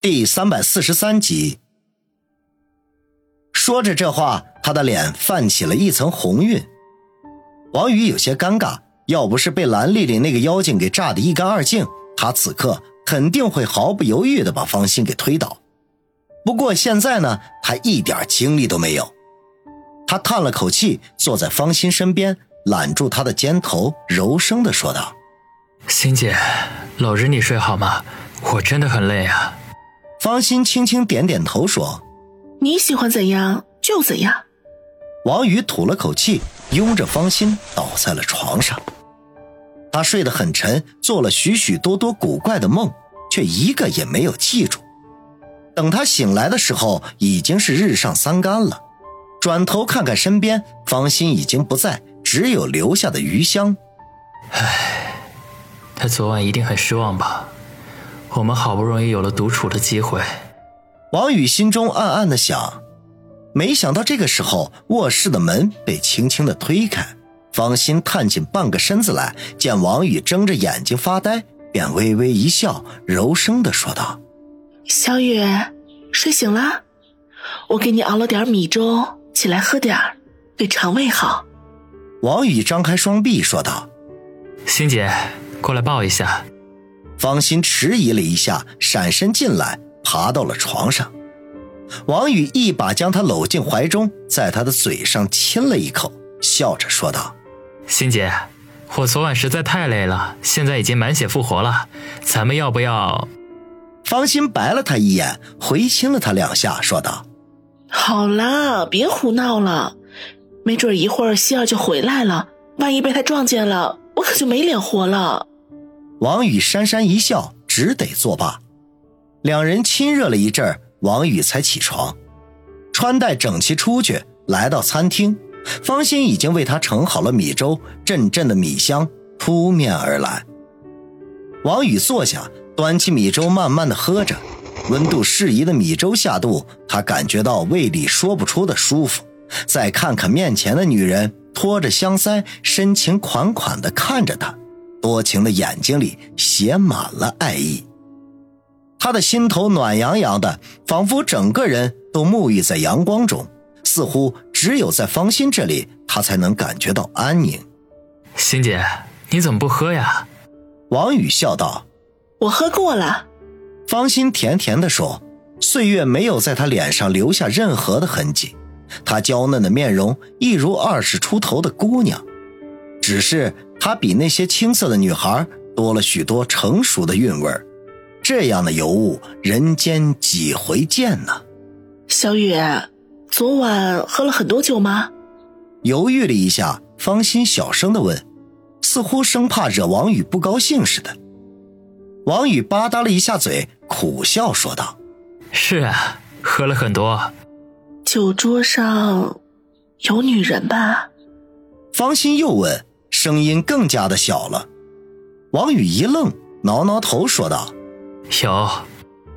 第三百四十三集，说着这话，他的脸泛起了一层红晕。王宇有些尴尬，要不是被蓝丽丽那个妖精给炸得一干二净，他此刻肯定会毫不犹豫的把方心给推倒。不过现在呢，他一点精力都没有。他叹了口气，坐在方心身边，揽住她的肩头，柔声的说道：“心姐，搂着你睡好吗？我真的很累啊。”方心轻轻点点头，说：“你喜欢怎样就怎样。”王宇吐了口气，拥着方心倒在了床上。他睡得很沉，做了许许多多古怪的梦，却一个也没有记住。等他醒来的时候，已经是日上三竿了。转头看看身边，方心已经不在，只有留下的余香。唉，他昨晚一定很失望吧。我们好不容易有了独处的机会，王宇心中暗暗的想。没想到这个时候，卧室的门被轻轻的推开，方心探进半个身子来，见王宇睁着眼睛发呆，便微微一笑，柔声的说道：“小雨，睡醒了，我给你熬了点米粥，起来喝点儿，对肠胃好。”王宇张开双臂说道：“欣姐，过来抱一下。”方心迟疑了一下，闪身进来，爬到了床上。王宇一把将她搂进怀中，在她的嘴上亲了一口，笑着说道：“心姐，我昨晚实在太累了，现在已经满血复活了，咱们要不要？”方心白了他一眼，回亲了他两下，说道：“好啦，别胡闹了，没准一会儿希儿就回来了，万一被他撞见了，我可就没脸活了。”王宇讪讪一笑，只得作罢。两人亲热了一阵，王宇才起床，穿戴整齐出去，来到餐厅。方心已经为他盛好了米粥，阵阵的米香扑面而来。王宇坐下，端起米粥，慢慢的喝着。温度适宜的米粥下肚，他感觉到胃里说不出的舒服。再看看面前的女人，托着香腮，深情款款的看着他。多情的眼睛里写满了爱意，他的心头暖洋洋的，仿佛整个人都沐浴在阳光中，似乎只有在方心这里，他才能感觉到安宁。心姐，你怎么不喝呀？王宇笑道：“我喝过了。”方心甜甜的说：“岁月没有在他脸上留下任何的痕迹，她娇嫩的面容一如二十出头的姑娘，只是。”她比那些青涩的女孩多了许多成熟的韵味这样的尤物，人间几回见呢？小雨，昨晚喝了很多酒吗？犹豫了一下，方心小声的问，似乎生怕惹王宇不高兴似的。王宇吧嗒了一下嘴，苦笑说道：“是啊，喝了很多。酒桌上有女人吧？”方心又问。声音更加的小了，王宇一愣，挠挠头说道：“有，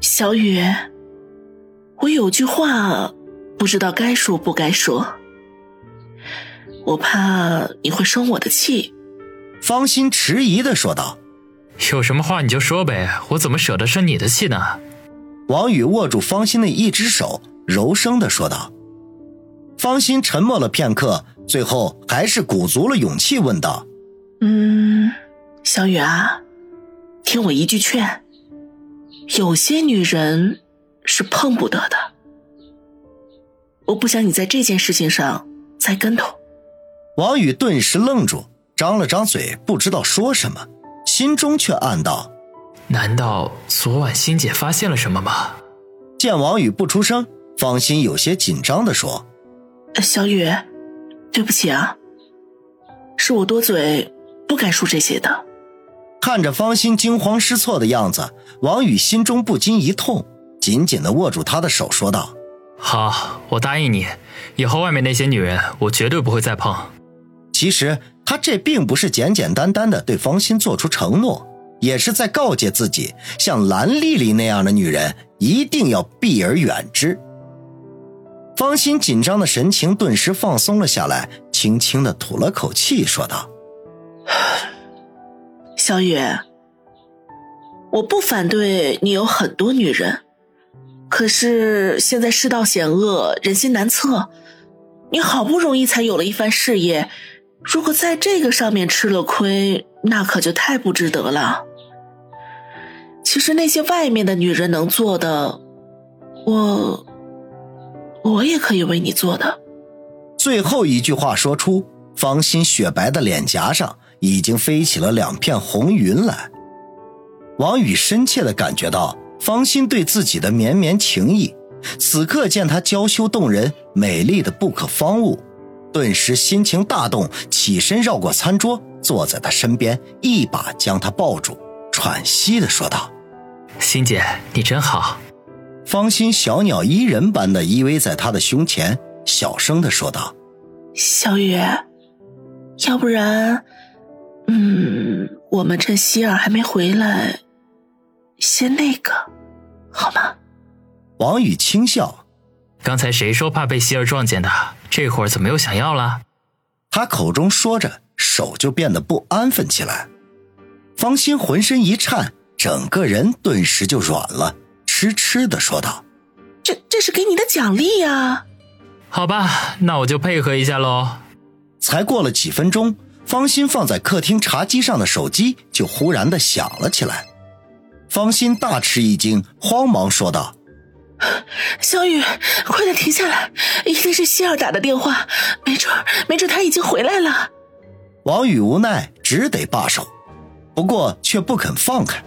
小雨，我有句话，不知道该说不该说，我怕你会生我的气。”方心迟疑的说道：“有什么话你就说呗，我怎么舍得生你的气呢？”王宇握住方心的一只手，柔声的说道。方心沉默了片刻。最后还是鼓足了勇气问道：“嗯，小雨啊，听我一句劝，有些女人是碰不得的。我不想你在这件事情上栽跟头。”王宇顿时愣住，张了张嘴，不知道说什么，心中却暗道：“难道昨晚欣姐发现了什么吗？”见王宇不出声，方心有些紧张的说：“小雨。”对不起啊，是我多嘴，不该说这些的。看着方心惊慌失措的样子，王宇心中不禁一痛，紧紧的握住她的手，说道：“好，我答应你，以后外面那些女人，我绝对不会再碰。”其实他这并不是简简单单的对方心做出承诺，也是在告诫自己，像蓝丽丽那样的女人，一定要避而远之。方心紧张的神情顿时放松了下来，轻轻的吐了口气，说道：“ 小雨，我不反对你有很多女人，可是现在世道险恶，人心难测，你好不容易才有了一番事业，如果在这个上面吃了亏，那可就太不值得了。其实那些外面的女人能做的，我我也可以为你做的。最后一句话说出，方心雪白的脸颊上已经飞起了两片红云来。王宇深切的感觉到。方心对自己的绵绵情意，此刻见她娇羞动人、美丽的不可方物，顿时心情大动，起身绕过餐桌，坐在她身边，一把将她抱住，喘息的说道：“心姐，你真好。”方心小鸟依人般的依偎在他的胸前，小声的说道：“小雨，要不然，嗯，我们趁希儿还没回来。”先那个，好吗？王宇轻笑。刚才谁说怕被希儿撞见的？这会儿怎么又想要了？他口中说着，手就变得不安分起来。方心浑身一颤，整个人顿时就软了，痴痴的说道：“这这是给你的奖励呀。”好吧，那我就配合一下喽。才过了几分钟，方心放在客厅茶几上的手机就忽然的响了起来。方心大吃一惊，慌忙说道：“小雨，快点停下来！一定是希儿打的电话，没准，没准他已经回来了。”王宇无奈，只得罢手，不过却不肯放开。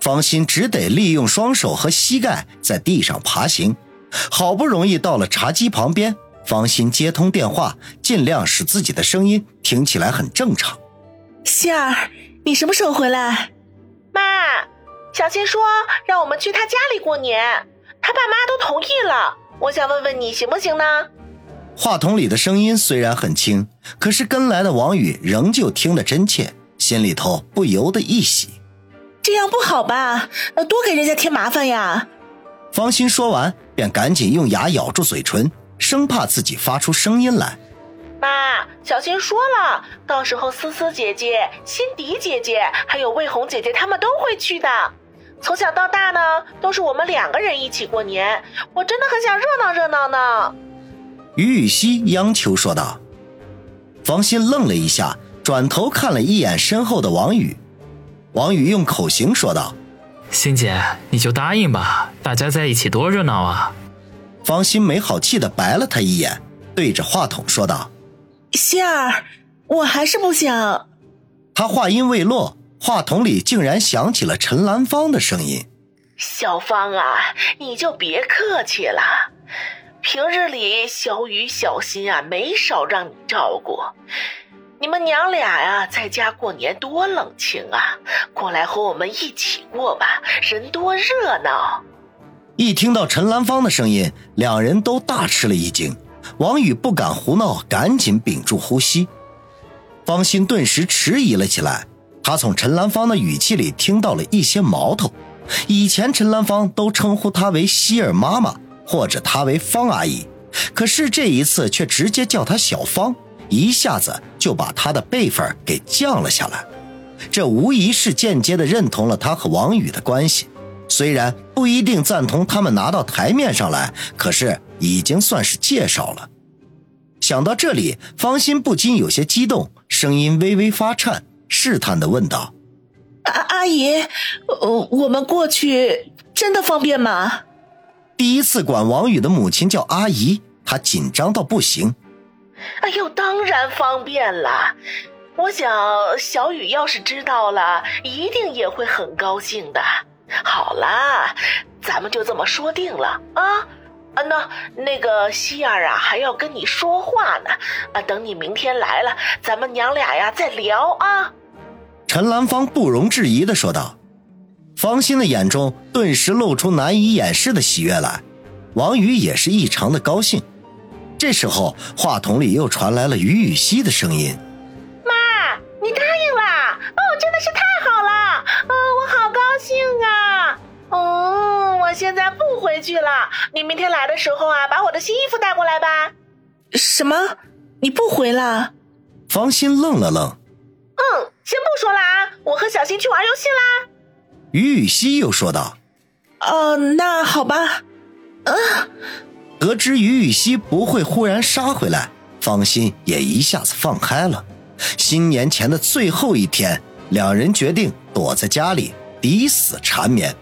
方心只得利用双手和膝盖在地上爬行，好不容易到了茶几旁边。方心接通电话，尽量使自己的声音听起来很正常：“希儿，你什么时候回来？妈。”小新说：“让我们去他家里过年，他爸妈都同意了。我想问问你行不行呢？”话筒里的声音虽然很轻，可是跟来的王宇仍旧听得真切，心里头不由得一喜。这样不好吧？多给人家添麻烦呀！方心说完，便赶紧用牙咬住嘴唇，生怕自己发出声音来。妈，小新说了，到时候思思姐姐、辛迪姐姐还有魏红姐姐她们都会去的。从小到大呢，都是我们两个人一起过年，我真的很想热闹热闹呢。于雨溪央求说道。方心愣了一下，转头看了一眼身后的王宇。王宇用口型说道：“欣姐，你就答应吧，大家在一起多热闹啊。”方心没好气的白了他一眼，对着话筒说道：“希儿，我还是不想。”他话音未落。话筒里竟然响起了陈兰芳的声音：“小芳啊，你就别客气了。平日里小雨、小心啊，没少让你照顾。你们娘俩呀，在家过年多冷清啊！过来和我们一起过吧，人多热闹。”一听到陈兰芳的声音，两人都大吃了一惊。王宇不敢胡闹，赶紧屏住呼吸。方心顿时迟疑了起来。他从陈兰芳的语气里听到了一些矛头。以前陈兰芳都称呼她为希儿妈妈，或者她为方阿姨，可是这一次却直接叫她小芳，一下子就把他的辈分给降了下来。这无疑是间接的认同了他和王宇的关系，虽然不一定赞同他们拿到台面上来，可是已经算是介绍了。想到这里，方心不禁有些激动，声音微微发颤。试探的问道：“阿阿姨，呃，我们过去真的方便吗？”第一次管王宇的母亲叫阿姨，她紧张到不行。哎呦，当然方便了。我想小雨要是知道了，一定也会很高兴的。好啦，咱们就这么说定了啊。啊，那那个希儿啊，还要跟你说话呢。啊，等你明天来了，咱们娘俩呀再聊啊。陈兰芳不容置疑的说道。方心的眼中顿时露出难以掩饰的喜悦来，王宇也是异常的高兴。这时候，话筒里又传来了于雨溪的声音：“妈，你答应了？哦，真的是太好了！哦，我好高兴啊！哦，我现在不回去了。你明天来的时候啊，把我的新衣服带过来吧。”什么？你不回了？方心愣了愣。嗯，先不说了啊，我和小新去玩游戏啦。于雨溪又说道：“哦，那好吧。”得知于雨溪不会忽然杀回来，方心也一下子放开了。新年前的最后一天，两人决定躲在家里抵死缠绵。